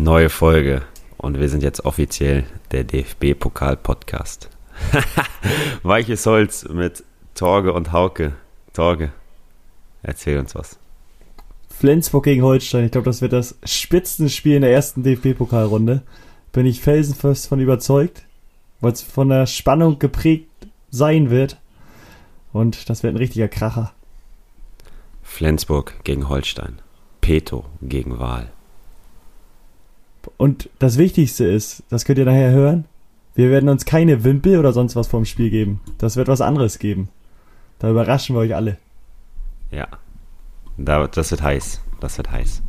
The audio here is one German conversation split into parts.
Neue Folge und wir sind jetzt offiziell der DFB-Pokal-Podcast. Weiches Holz mit Torge und Hauke. Torge, erzähl uns was. Flensburg gegen Holstein. Ich glaube, das wird das Spitzenspiel in der ersten DFB-Pokalrunde. Bin ich felsenfest von überzeugt, weil es von der Spannung geprägt sein wird. Und das wird ein richtiger Kracher. Flensburg gegen Holstein. Peto gegen Wahl. Und das Wichtigste ist, das könnt ihr nachher hören, wir werden uns keine Wimpel oder sonst was vorm Spiel geben. Das wird was anderes geben. Da überraschen wir euch alle. Ja, das wird heiß. Das wird heiß.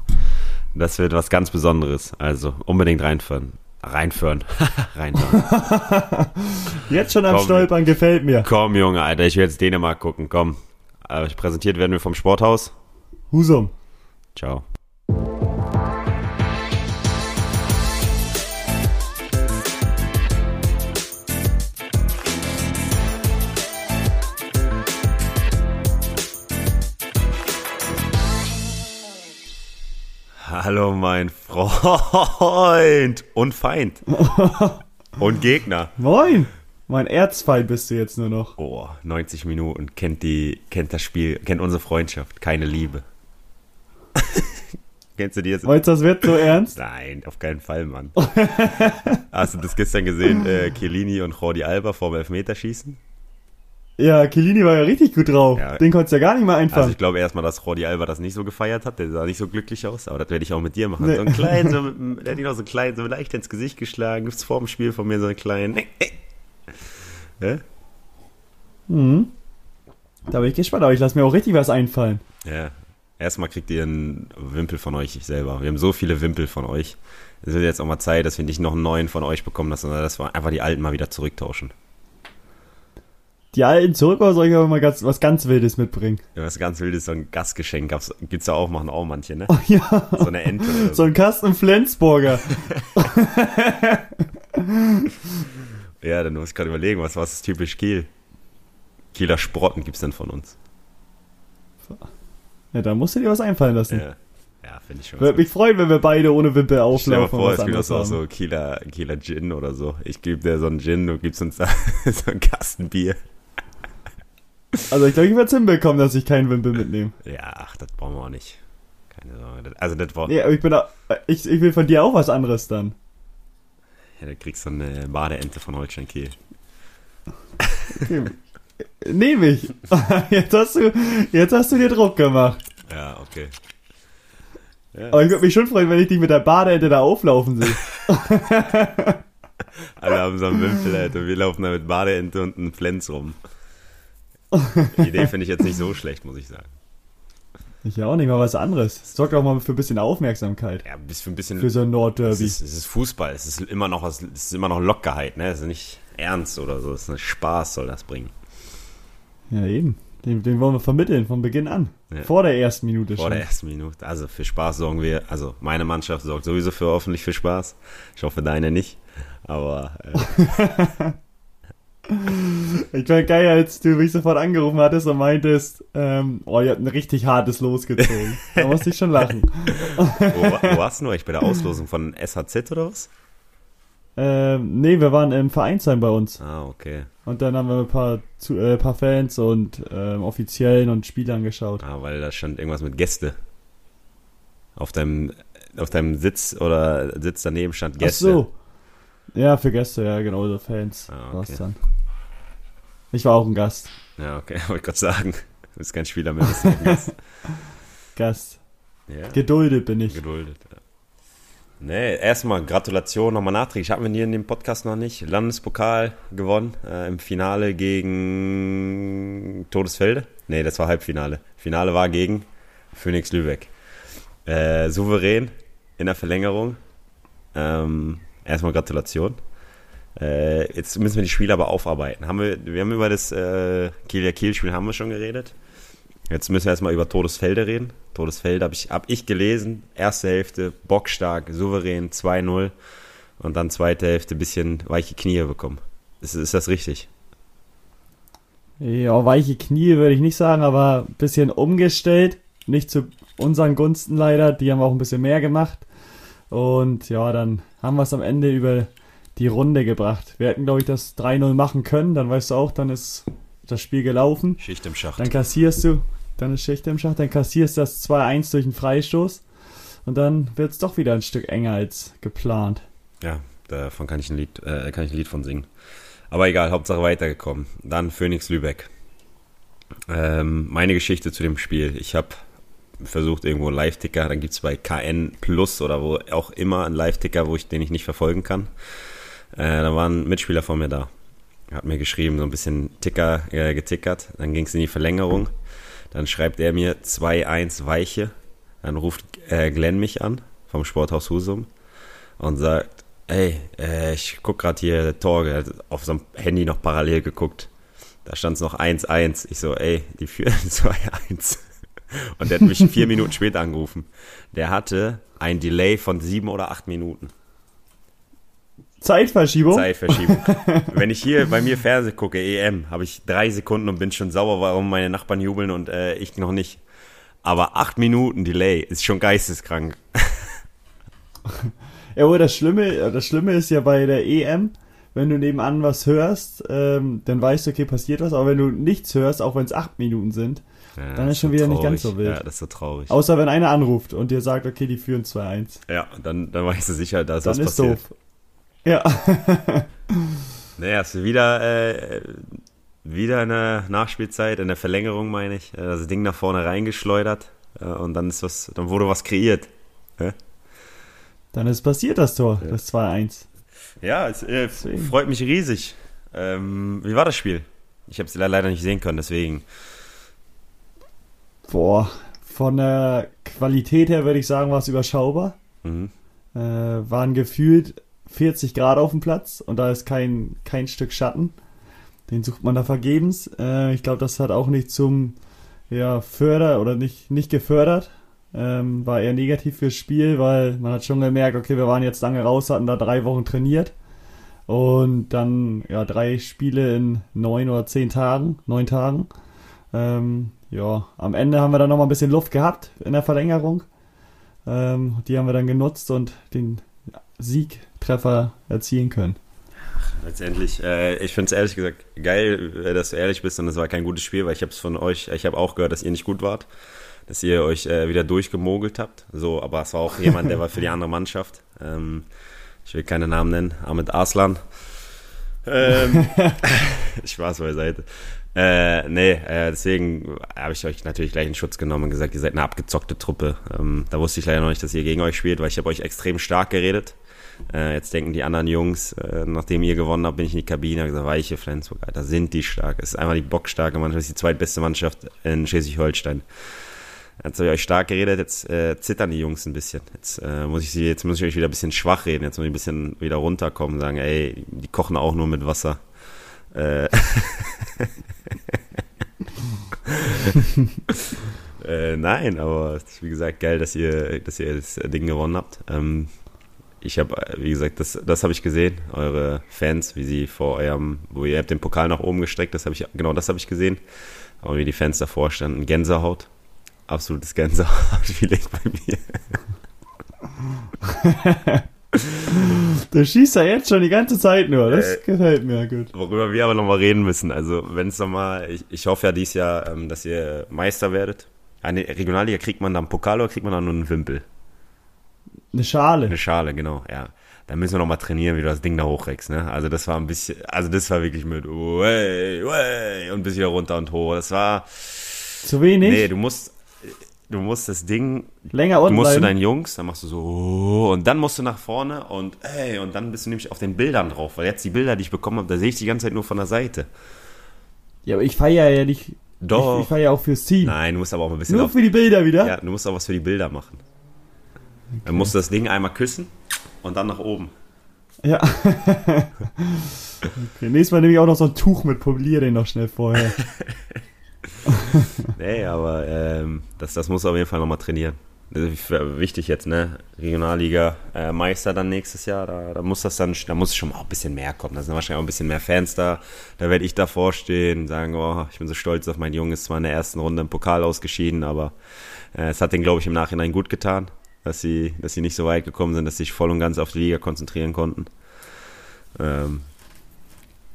Das wird was ganz Besonderes. Also unbedingt reinführen. Reinführen. reinführen. Jetzt schon am komm, Stolpern gefällt mir. Komm, Junge, Alter, ich will jetzt Dänemark gucken. Komm. Äh, präsentiert werden wir vom Sporthaus. Husum. Ciao. Hallo, mein Freund und Feind und Gegner. Moin. Mein Erzfeind bist du jetzt nur noch. Oh, 90 Minuten, kennt die, kennt das Spiel, kennt unsere Freundschaft, keine Liebe. Kennst du die jetzt? Meinst das wird so ernst? Nein, auf keinen Fall, Mann. Hast du das gestern gesehen, äh, Chiellini und Jordi Alba vorm Elfmeterschießen? Ja, Chiellini war ja richtig gut drauf. Ja. Den konntest du ja gar nicht mehr einfangen. Also ich glaube erstmal, dass Jordi Alba das nicht so gefeiert hat. Der sah nicht so glücklich aus, aber das werde ich auch mit dir machen. Nee. So ein klein, so, der hat ihn auch so klein, so leicht ins Gesicht geschlagen. Gibt's vor dem Spiel von mir so einen kleinen. ja? Mhm. Da bin ich gespannt, aber ich lasse mir auch richtig was einfallen. Ja. Erstmal kriegt ihr einen Wimpel von euch selber. Wir haben so viele Wimpel von euch. Es wird jetzt auch mal Zeit, dass wir nicht noch einen neuen von euch bekommen, sondern dass wir einfach die alten mal wieder zurücktauschen die alten zurück oder soll ich aber mal ganz, was ganz Wildes mitbringen? Ja, was ganz Wildes, so ein Gastgeschenk gab's, gibt's da auch, machen auch manche, ne? Oh, ja. So eine Ente. So. so ein Kasten Flensburger. ja, dann muss ich gerade überlegen, was, was ist typisch Kiel? Kieler Sprotten gibt's denn von uns. Ja, da musst du dir was einfallen lassen. Ja. Ja, finde ich schon. Würde mich freuen, wenn wir beide ohne Wimpel auflaufen. Stell dir vor, es gibt auch so Kieler, Kieler Gin oder so. Ich gebe dir so einen Gin, du gibst uns so einen Kasten Bier. Also ich glaube, ich werde es hinbekommen, dass ich keinen Wimpel mitnehme. Ja, ach, das brauchen wir auch nicht. Keine Sorge. Also das war. Ja, aber ich bin da, ich, ich will von dir auch was anderes dann. Ja, da kriegst du eine Badeente von Holstein Kiel. Okay. Nehme ich. Jetzt hast du, jetzt hast du dir Druck gemacht. Ja, okay. Ja, Aber ich würde mich schon freuen, wenn ich dich mit der Badeente da auflaufen sehe. Alle haben so einen Wimpel, Alter. Wir laufen da mit Badeente und einem Flens rum. Die Idee finde ich jetzt nicht so schlecht, muss ich sagen. Ich ja auch nicht mal was anderes. Es sorgt auch mal für ein bisschen Aufmerksamkeit. Ja, für ein bisschen. Für so ein Nordderby. Es ist, es ist Fußball. Es ist immer noch, es ist immer noch Lockerheit, ne? Es ist nicht ernst oder so. Es ist ein Spaß, soll das bringen. Ja, eben. Den, den wollen wir vermitteln von Beginn an. Ja. Vor der ersten Minute Vor schon. der ersten Minute. Also für Spaß sorgen wir, also meine Mannschaft sorgt sowieso für hoffentlich für Spaß. Ich hoffe deine nicht. Aber. Äh. ich war geil, als du mich sofort angerufen hattest und meintest, ähm, oh, ihr habt ein richtig hartes losgezogen. da musste ich schon lachen. wo, wo warst du nur? Ich bei der Auslosung von SHZ oder was? Ähm, nee, wir waren im Vereinsheim bei uns. Ah, okay. Und dann haben wir ein paar, zu, äh, paar Fans und ähm, Offiziellen und Spielern geschaut. Ah, weil da stand irgendwas mit Gäste. Auf deinem, auf deinem Sitz oder Sitz daneben stand Gäste. Ach so. Ja, für Gäste, ja, genau, so Fans. Ah, okay. dann. Ich war auch ein Gast. Ja, okay, wollte gerade sagen. Du bist kein Spieler mehr, bist ein Gast. Gast. Ja. Geduldet bin ich. Geduldet, ja. Nee, erstmal Gratulation nochmal nachträglich. Hatten wir hier in dem Podcast noch nicht. Landespokal gewonnen äh, im Finale gegen Todesfelde. Nee, das war Halbfinale. Finale war gegen Phoenix Lübeck. Äh, souverän in der Verlängerung. Ähm, erstmal Gratulation. Äh, jetzt müssen wir die Spiele aber aufarbeiten. Haben wir, wir haben über das äh, Kieler-Kiel-Spiel haben wir schon geredet. Jetzt müssen wir erstmal über Todesfelde reden. Todesfelde habe ich, hab ich gelesen. Erste Hälfte bockstark, souverän, 2-0. Und dann zweite Hälfte bisschen weiche Knie bekommen. Ist, ist das richtig? Ja, weiche Knie würde ich nicht sagen, aber ein bisschen umgestellt. Nicht zu unseren Gunsten leider. Die haben auch ein bisschen mehr gemacht. Und ja, dann haben wir es am Ende über die Runde gebracht. Wir hätten, glaube ich, das 3-0 machen können. Dann weißt du auch, dann ist das Spiel gelaufen. Schicht im Schacht. Dann kassierst du, dann ist Schicht im Schacht, dann kassierst du das 2-1 durch einen Freistoß. Und dann wird es doch wieder ein Stück enger als geplant. Ja, davon kann ich ein Lied, äh, kann ich ein Lied von singen. Aber egal, Hauptsache weitergekommen. Dann Phoenix Lübeck. Ähm, meine Geschichte zu dem Spiel. Ich habe versucht, irgendwo einen Live-Ticker, dann gibt es bei KN Plus oder wo auch immer einen Live-Ticker, wo ich den ich nicht verfolgen kann. Äh, da war ein Mitspieler von mir da. Hat mir geschrieben, so ein bisschen Ticker äh, getickert. Dann ging es in die Verlängerung. Dann schreibt er mir 2-1 Weiche. Dann ruft äh, Glenn mich an vom Sporthaus Husum und sagt, ey, äh, ich guck gerade hier Tor, er hat auf seinem Handy noch parallel geguckt. Da stand es noch 1-1. Ich so, ey, die führen 2-1. Und der hat mich vier Minuten später angerufen. Der hatte ein Delay von sieben oder acht Minuten. Zeitverschiebung? Zeitverschiebung. Wenn ich hier bei mir Fernsehen gucke, EM, habe ich drei Sekunden und bin schon sauer, warum meine Nachbarn jubeln und äh, ich noch nicht. Aber acht Minuten Delay ist schon geisteskrank. Ja, aber das Schlimme, das Schlimme ist ja bei der EM, wenn du nebenan was hörst, ähm, dann weißt du, okay, passiert was, aber wenn du nichts hörst, auch wenn es acht Minuten sind, Ja, dann ist schon wieder nicht traurig. ganz so wild. Ja, das ist so traurig. Außer wenn einer anruft und dir sagt, okay, die führen 2-1. Ja, dann, dann weißt du sicher, dass Dann was ist passiert. doof. Ja. Naja, hast du wieder, äh, wieder in der Nachspielzeit, in der Verlängerung, meine ich, äh, das Ding nach vorne reingeschleudert äh, und dann ist was, dann wurde was kreiert. Dann ist passiert das Tor, Ja. das 2-1. Ja, es äh, freut mich riesig. Ähm, wie war das Spiel? Ich habe es leider nicht sehen können, deswegen. Boah, von der Qualität her würde ich sagen, war es überschaubar. Mhm. Äh, waren gefühlt 40 Grad auf dem Platz und da ist kein, kein Stück Schatten. Den sucht man da vergebens. Äh, ich glaube, das hat auch nicht zum ja, Förder oder nicht, nicht gefördert. Ähm, war eher negativ fürs Spiel, weil man hat schon gemerkt, okay, wir waren jetzt lange raus, hatten da drei Wochen trainiert. Und dann ja drei Spiele in neun oder zehn Tagen, neun Tagen. Ähm, ja, am Ende haben wir dann noch mal ein bisschen Luft gehabt in der Verlängerung. Ähm, die haben wir dann genutzt und den Siegtreffer erzielen können. Letztendlich, äh, ich finde es ehrlich gesagt geil, äh, dass du ehrlich bist und es war kein gutes Spiel, weil ich habe es von euch, ich habe auch gehört, dass ihr nicht gut wart, dass ihr euch äh, wieder durchgemogelt habt. So, aber es war auch jemand, der war für die andere Mannschaft. Ähm, ich will keine Namen nennen, Ahmed Arslan. Ähm, Spaß beiseite. Äh, nee, äh, deswegen habe ich euch natürlich gleich in Schutz genommen und gesagt, ihr seid eine abgezockte Truppe. Ähm, da wusste ich leider noch nicht, dass ihr gegen euch spielt, weil ich habe euch extrem stark geredet. Äh, jetzt denken die anderen Jungs, äh, nachdem ihr gewonnen habt, bin ich in die Kabine und gesagt, weiche Flensburg, Alter, sind die stark. Es ist einfach die bockstarke Mannschaft, ist die zweitbeste Mannschaft in Schleswig-Holstein. Jetzt habe ich euch stark geredet, jetzt äh, zittern die Jungs ein bisschen. Jetzt äh, muss ich sie, jetzt muss ich euch wieder ein bisschen schwach reden, jetzt muss ich ein bisschen wieder runterkommen und sagen, ey, die kochen auch nur mit Wasser. Äh, äh, nein, aber wie gesagt geil, dass ihr, dass ihr das Ding gewonnen habt. Ähm, ich habe, wie gesagt, das, das habe ich gesehen, eure Fans, wie sie vor eurem, wo ihr habt den Pokal nach oben gestreckt, das habe ich, genau das habe ich gesehen. Aber wie die Fans davor standen, Gänsehaut, absolutes Gänsehaut-Feeling bei mir. Du schießt ja jetzt schon die ganze Zeit nur. Das Äh, gefällt mir gut. Worüber wir aber nochmal reden müssen. Also, wenn es nochmal, ich, ich hoffe ja dieses Jahr, ähm, dass ihr Meister werdet. Eine Regionalliga kriegt man dann Pokal oder kriegt man dann nur einen Wimpel? Eine Schale. Eine Schale, genau, ja. Da müssen wir nochmal trainieren, wie du das Ding da hochreckst, ne? Also das war ein bisschen, also das war wirklich mit way, way und bis wieder runter und hoch. Das war, Zu wenig? nee, du musst, du musst das Ding, Länger du unten musst zu deinen Jungs, dann machst du so und dann musst du nach vorne und ey, und dann bist du nämlich auf den Bildern drauf, weil jetzt die Bilder, die ich bekommen habe, da sehe ich die ganze Zeit nur von der Seite. Ja, aber ich feiere ja nicht. Doch. Ich, ich feiere ja auch fürs Team. Nein, du musst aber auch ein bisschen Nur auf, für die Bilder wieder. ja, du musst auch was für die Bilder machen. Dann musst du das Ding einmal küssen und dann nach oben. Ja. okay, nächstes Mal nehme ich auch noch so ein Tuch mit, poliere den noch schnell vorher. Nee, aber ähm, das, das muss auf jeden Fall nochmal trainieren. Das ist wichtig jetzt, ne? Regionalliga äh, Meister dann nächstes Jahr, da, da muss das dann, da muss schon mal ein bisschen mehr kommen. Da sind wahrscheinlich auch ein bisschen mehr Fans da. Da werde ich davor stehen, sagen, oh, ich bin so stolz auf meinen Jungen, ist zwar in der ersten Runde im Pokal ausgeschieden, aber äh, es hat den, glaube ich, im Nachhinein gut getan. Dass sie, dass sie nicht so weit gekommen sind, dass sie sich voll und ganz auf die Liga konzentrieren konnten. Ähm,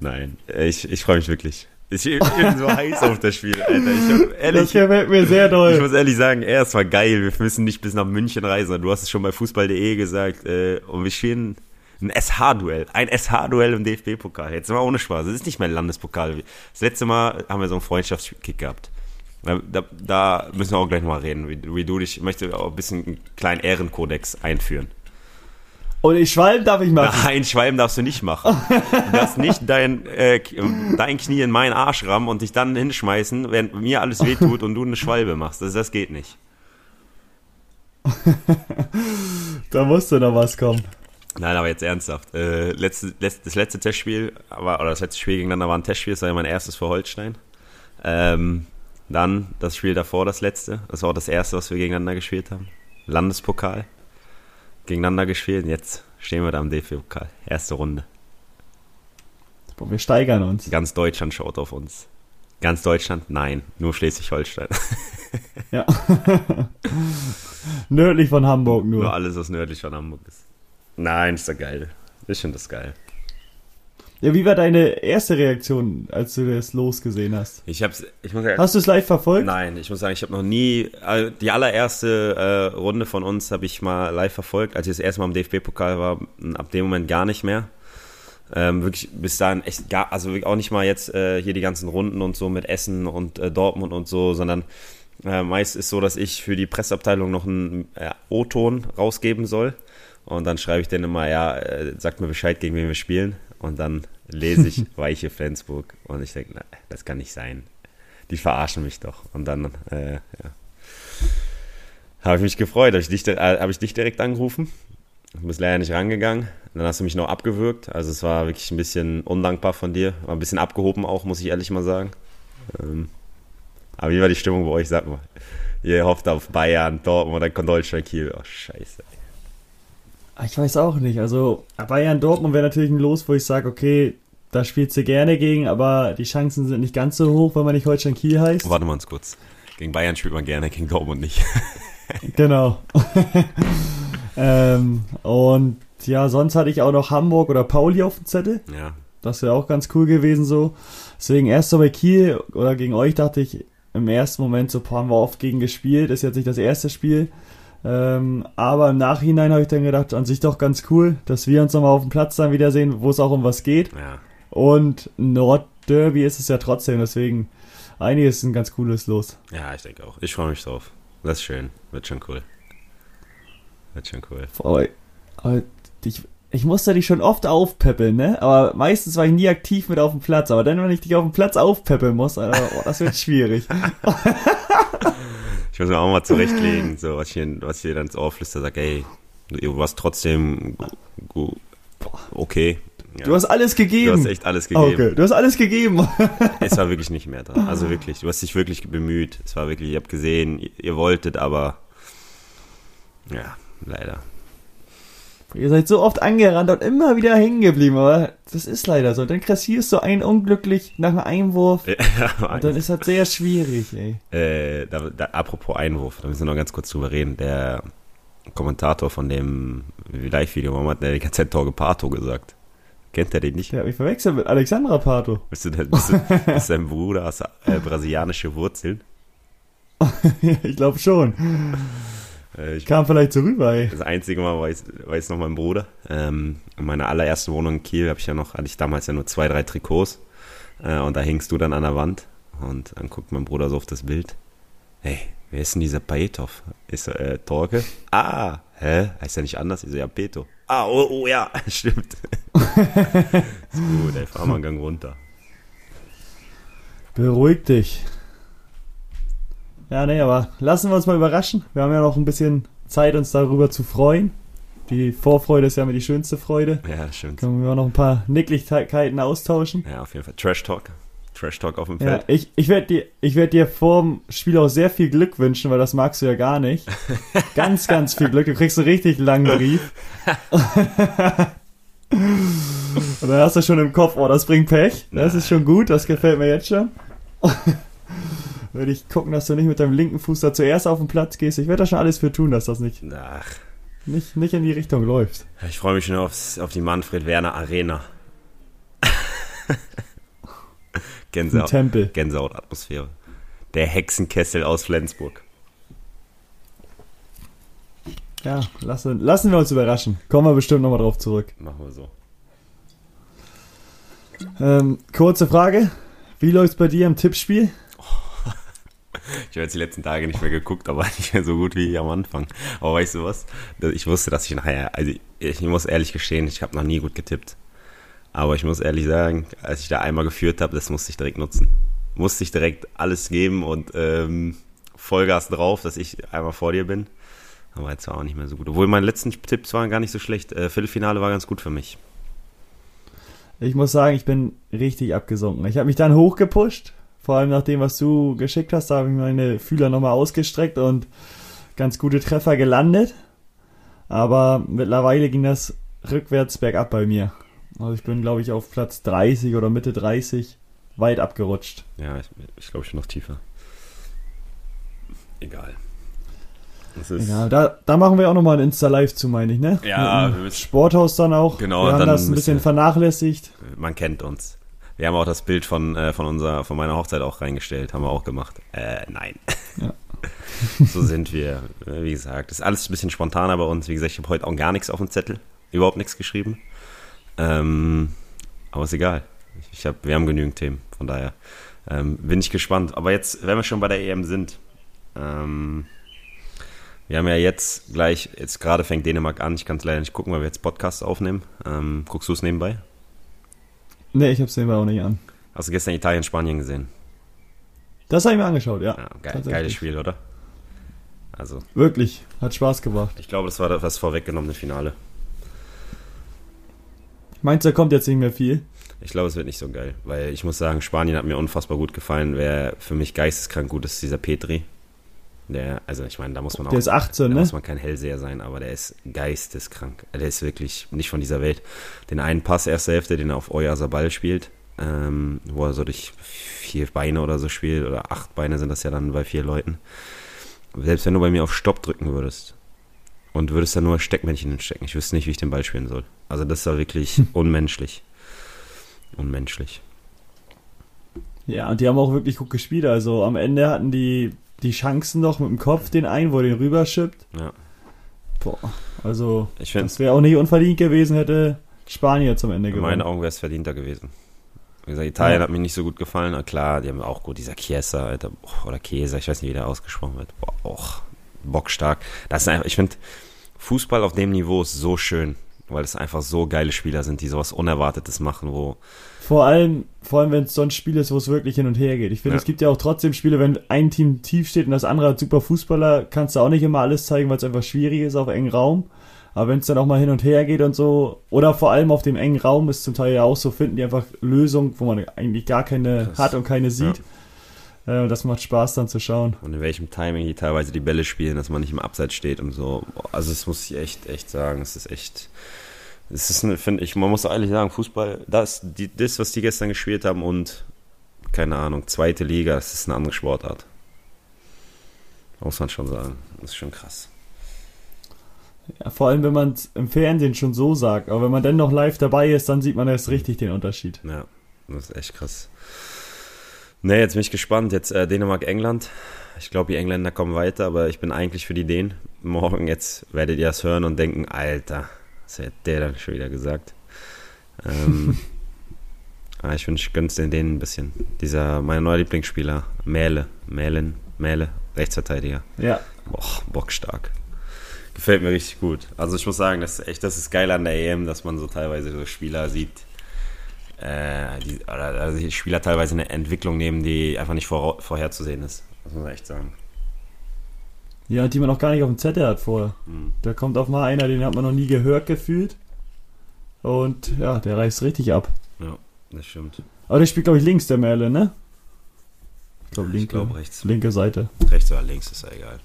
nein, ich, ich freue mich wirklich. Ich bin so heiß auf das Spiel, Alter. Ich hab, ehrlich, das gefällt mir sehr doll. Ich muss ehrlich sagen, er, es war geil. Wir müssen nicht bis nach München reisen. Du hast es schon bei Fußball.de gesagt. Äh, und wir spielen ein SH-Duell. Ein SH-Duell im DFB-Pokal. Jetzt mal ohne Spaß. Es ist nicht mehr ein Landespokal. Das letzte Mal haben wir so einen Freundschaftskick gehabt. Da, da, da müssen wir auch gleich mal reden, wie, wie du dich. Ich möchte auch ein bisschen einen kleinen Ehrenkodex einführen. Und ich Schwalben darf ich machen. Nein, Schwalben darfst du nicht machen. Du darfst nicht dein, äh, dein Knie in meinen Arsch rammen und dich dann hinschmeißen, während mir alles wehtut und du eine Schwalbe machst. Das, das geht nicht. da musste noch was kommen. Nein, aber jetzt ernsthaft. Äh, letzte, letzte, das letzte Testspiel, war, oder das letzte Spiel gegeneinander war ein Testspiel, das war ja mein erstes für Holstein. Ähm, dann das Spiel davor, das letzte. Das war auch das erste, was wir gegeneinander gespielt haben. Landespokal gegeneinander gespielt. Und jetzt stehen wir da im DFB-Pokal. Erste Runde. Boah, wir steigern uns. Ganz Deutschland schaut auf uns. Ganz Deutschland? Nein, nur Schleswig-Holstein. ja. nördlich von Hamburg nur. Nur alles, was nördlich von Hamburg ist. Nein, ist doch geil. Ich finde das geil. Ja, wie war deine erste Reaktion, als du das losgesehen hast? Ich hab's, ich muss ja, Hast du es live verfolgt? Nein, ich muss sagen, ich habe noch nie, äh, die allererste äh, Runde von uns habe ich mal live verfolgt, als ich das erste Mal im DFB-Pokal war, ab dem Moment gar nicht mehr. Ähm, wirklich bis dahin echt gar, also auch nicht mal jetzt äh, hier die ganzen Runden und so mit Essen und äh, Dortmund und so, sondern äh, meist ist so, dass ich für die Presseabteilung noch einen äh, O-Ton rausgeben soll. Und dann schreibe ich denen immer, ja, äh, sagt mir Bescheid, gegen wen wir spielen. Und dann lese ich Weiche Flensburg und ich denke, das kann nicht sein. Die verarschen mich doch. Und dann äh, ja. habe ich mich gefreut, habe ich, dich, äh, hab ich dich direkt angerufen. Du bist leider nicht rangegangen. Dann hast du mich noch abgewürgt. Also es war wirklich ein bisschen undankbar von dir. War ein bisschen abgehoben auch, muss ich ehrlich mal sagen. Ähm, aber wie war die Stimmung bei euch? Sag mal. Ihr hofft auf Bayern, Dortmund oder Deutschland, Kiel. Oh, scheiße. Ich weiß auch nicht. Also Bayern Dortmund wäre natürlich ein Los, wo ich sage, okay, da spielst du gerne gegen, aber die Chancen sind nicht ganz so hoch, weil man nicht Holstein Kiel heißt. Warte mal kurz. Gegen Bayern spielt man gerne, gegen Dortmund nicht. genau. ähm, und ja, sonst hatte ich auch noch Hamburg oder Pauli auf dem Zettel. Ja. Das wäre auch ganz cool gewesen so. Deswegen erst so bei Kiel oder gegen euch dachte ich im ersten Moment so, boah, haben wir oft gegen gespielt. Ist jetzt nicht das erste Spiel. Ähm, aber im Nachhinein habe ich dann gedacht, an sich doch ganz cool, dass wir uns nochmal auf dem Platz dann wiedersehen, wo es auch um was geht. Ja. Und Nordderby ist es ja trotzdem, deswegen einiges ist ein ganz cooles Los. Ja, ich denke auch. Ich freue mich drauf. Das ist schön. Wird schon cool. Wird schon cool. Aber, aber ich, ich musste dich schon oft aufpäppeln, ne? Aber meistens war ich nie aktiv mit auf dem Platz. Aber dann, wenn ich dich auf dem Platz aufpäppeln muss, Alter, oh, das wird schwierig. Ich muss mir auch mal zurechtlegen, so, was ich, hier, was ich dir dann ins Ohr flüster, sag, ey, du warst trotzdem okay. Ja. Du hast alles gegeben. Du hast echt alles gegeben. Okay, du hast alles gegeben. es war wirklich nicht mehr dran. Also wirklich, du hast dich wirklich bemüht. Es war wirklich, ich habe gesehen, ihr wolltet, aber ja, leider. Ihr seid so oft angerannt und immer wieder hängen geblieben, aber das ist leider so. Dann kassierst du einen unglücklich nach einem Einwurf. Ja, und dann ist das sehr schwierig, ey. Äh, da, da, apropos Einwurf, da müssen wir noch ganz kurz drüber reden. Der Kommentator von dem Live-Video, warum hat der die ganze Zeit Torge Pato gesagt? Kennt er den nicht? Ja, ich verwechsel mit Alexandra Pato. Bist du, denn, bist du bist dein Bruder, hast äh, brasilianische Wurzeln? ich glaube schon. Äh, ich Kam vielleicht so rüber, ey. Das einzige Mal weiß, weiß noch mein Bruder. Ähm, in meiner allerersten Wohnung in Kiel habe ich ja noch, hatte ich damals ja nur zwei, drei Trikots. Äh, und da hängst du dann an der Wand. Und dann guckt mein Bruder so auf das Bild. Hey, wer ist denn dieser Paetov? Ist er äh, Torke? Ah, hä? Heißt er nicht anders? Ich so, ja, Peto. Ah, oh, oh ja, stimmt. ist gut, ey, fahr mal einen Gang runter. Beruhig dich. Ja, nee, aber lassen wir uns mal überraschen. Wir haben ja noch ein bisschen Zeit, uns darüber zu freuen. Die Vorfreude ist ja immer die schönste Freude. Ja, das stimmt. Können wir noch ein paar Nicklichkeiten austauschen. Ja, auf jeden Fall. Trash Talk. Trash Talk auf dem ja, Feld. Ich, ich werde dir, ich werd dir vorm Spiel auch sehr viel Glück wünschen, weil das magst du ja gar nicht. ganz, ganz viel Glück. Du kriegst einen richtig langen Brief. Und dann hast du schon im Kopf, oh, das bringt Pech. Das ist schon gut, das gefällt mir jetzt schon. Würde ich gucken, dass du nicht mit deinem linken Fuß da zuerst auf den Platz gehst. Ich werde da schon alles für tun, dass das nicht, Ach, nicht, nicht in die Richtung läuft. ich freue mich schon aufs, auf die Manfred Werner Arena. Ein Gänsehaut, Tempel. Gänsehaut-Atmosphäre. Der Hexenkessel aus Flensburg. Ja, lassen, lassen wir uns überraschen. Kommen wir bestimmt nochmal drauf zurück. Machen wir so. Ähm, kurze Frage. Wie läuft's bei dir im Tippspiel? Ich habe jetzt die letzten Tage nicht mehr geguckt, aber nicht mehr so gut wie am Anfang. Aber weißt du was? Ich wusste, dass ich nachher, also ich muss ehrlich gestehen, ich habe noch nie gut getippt. Aber ich muss ehrlich sagen, als ich da einmal geführt habe, das musste ich direkt nutzen. Musste ich direkt alles geben und ähm, Vollgas drauf, dass ich einmal vor dir bin. Aber jetzt war auch nicht mehr so gut. Obwohl meine letzten Tipps waren gar nicht so schlecht. Äh, Viertelfinale war ganz gut für mich. Ich muss sagen, ich bin richtig abgesunken. Ich habe mich dann hochgepusht. Vor allem nach dem, was du geschickt hast, da habe ich meine Fühler nochmal ausgestreckt und ganz gute Treffer gelandet. Aber mittlerweile ging das rückwärts bergab bei mir. Also ich bin, glaube ich, auf Platz 30 oder Mitte 30 weit abgerutscht. Ja, ich, ich glaube schon noch tiefer. Egal. Das ist, Ja, da, da machen wir auch nochmal ein Insta-Live zu, meine ich, ne? Ja, Mit wir müssen- Sporthaus dann auch. Genau, Wir haben das ein bisschen vernachlässigt. Man kennt uns. Wir haben auch das Bild von, äh, von, unserer, von meiner Hochzeit auch reingestellt. Haben wir auch gemacht. Äh, nein. Ja. so sind wir. Wie gesagt, ist alles ein bisschen spontaner bei uns. Wie gesagt, ich habe heute auch gar nichts auf dem Zettel. Überhaupt nichts geschrieben. Ähm, aber ist egal. Ich hab, wir haben genügend Themen. Von daher ähm, bin ich gespannt. Aber jetzt, wenn wir schon bei der EM sind, ähm, wir haben ja jetzt gleich, jetzt gerade fängt Dänemark an. Ich kann es leider nicht gucken, weil wir jetzt Podcasts aufnehmen. Ähm, guckst du es nebenbei? Ne, ich hab's mir auch nicht an. Hast du gestern Italien, Spanien gesehen? Das habe ich mir angeschaut, ja. Ja, geil, geiles Spiel, oder? Also, Wirklich. Hat Spaß gemacht. ich glaube, das war das vorweggenommene Finale. Meinst du, da kommt jetzt nicht mehr viel? Ich glaube, es wird nicht so geil, weil ich muss sagen, Spanien hat mir unfassbar gut gefallen. Wer für mich geisteskrank gut ist, ist dieser Petri. Der, also ich meine, da muss man auch, Der ist 18, da ne? muss man kein Hellseher sein, aber der ist geisteskrank. Der ist wirklich nicht von dieser Welt. Den einen Pass, erste Hälfte, den er auf Oyarzabal spielt, ähm, wo er so durch vier Beine oder so spielt, oder acht Beine sind das ja dann bei vier Leuten. Selbst wenn du bei mir auf Stopp drücken würdest und würdest da nur Steckmännchen hinstecken, ich wüsste nicht, wie ich den Ball spielen soll. Also das war wirklich unmenschlich. Unmenschlich. Ja, und die haben auch wirklich gut gespielt. Also am Ende hatten die die Chancen noch mit dem Kopf den einen, wo er den rüberschippt. Ja. Boah, also das wäre auch nicht unverdient gewesen, hätte Spanier zum Ende in gewonnen. meinen Augen wäre es verdienter gewesen. Wie gesagt, Italien Ja. hat mir nicht so gut gefallen. Na klar, die haben auch gut, dieser Chiesa, Alter, oder Chiesa, ich weiß nicht, wie der ausgesprochen wird. Boah, auch bockstark. Das ist einfach, ich finde, Fußball auf dem Niveau ist so schön, weil es einfach so geile Spieler sind, die sowas Unerwartetes machen, wo, Vor allem, vor allem, wenn es so ein Spiel ist, wo es wirklich hin und her geht. Ich finde, Ja. es gibt ja auch trotzdem Spiele, wenn ein Team tief steht und das andere hat super Fußballer, kannst du auch nicht immer alles zeigen, weil es einfach schwierig ist auf engen Raum. Aber wenn es dann auch mal hin und her geht und so, oder vor allem auf dem engen Raum ist zum Teil ja auch so, finden die einfach Lösungen, wo man eigentlich gar keine Das- hat und keine sieht. Äh, das macht Spaß dann zu schauen. und in welchem Timing die teilweise die Bälle spielen, dass man nicht im Abseits steht und so. Also das muss ich echt, echt sagen, es ist echt, es ist, finde ich, man muss ehrlich sagen, Fußball, das, die, das, was die gestern gespielt haben und, keine Ahnung, zweite Liga, das ist eine andere Sportart. Muss man schon sagen. Das ist schon krass. Ja, vor allem, wenn man es im Fernsehen schon so sagt. Aber wenn man dann noch live dabei ist, dann sieht man erst richtig den Unterschied. Ja, das ist echt krass. Ne, jetzt bin ich gespannt. Jetzt äh, Dänemark, England. Ich glaube, die Engländer kommen weiter, aber ich bin eigentlich für die Dänen. Morgen jetzt werdet ihr das hören und denken, Alter, was hat der dann schon wieder gesagt? Ähm, aber ich wünsche, gönn's den Dänen ein bisschen. Dieser, mein neuer Lieblingsspieler, Mähle, Mählen, Mähle, Rechtsverteidiger. Ja, Boah, bockstark. Gefällt mir richtig gut. Also ich muss sagen, das ist echt, das ist geil an der EM, dass man so teilweise so Spieler sieht, äh, die, oder also Spieler teilweise eine Entwicklung nehmen, die einfach nicht vor, vorherzusehen ist. Das muss man echt sagen. Ja, die man noch gar nicht auf dem Zettel hat vorher. Mhm. Da kommt auf mal einer, den hat man noch nie gehört gefühlt. Und ja, der reißt richtig ab. Ja, das stimmt. Aber der spielt, glaube ich, links, der Merle, ne? Ich glaube, Ich linke, glaube rechts. linke Seite. Rechts oder links ist ja egal.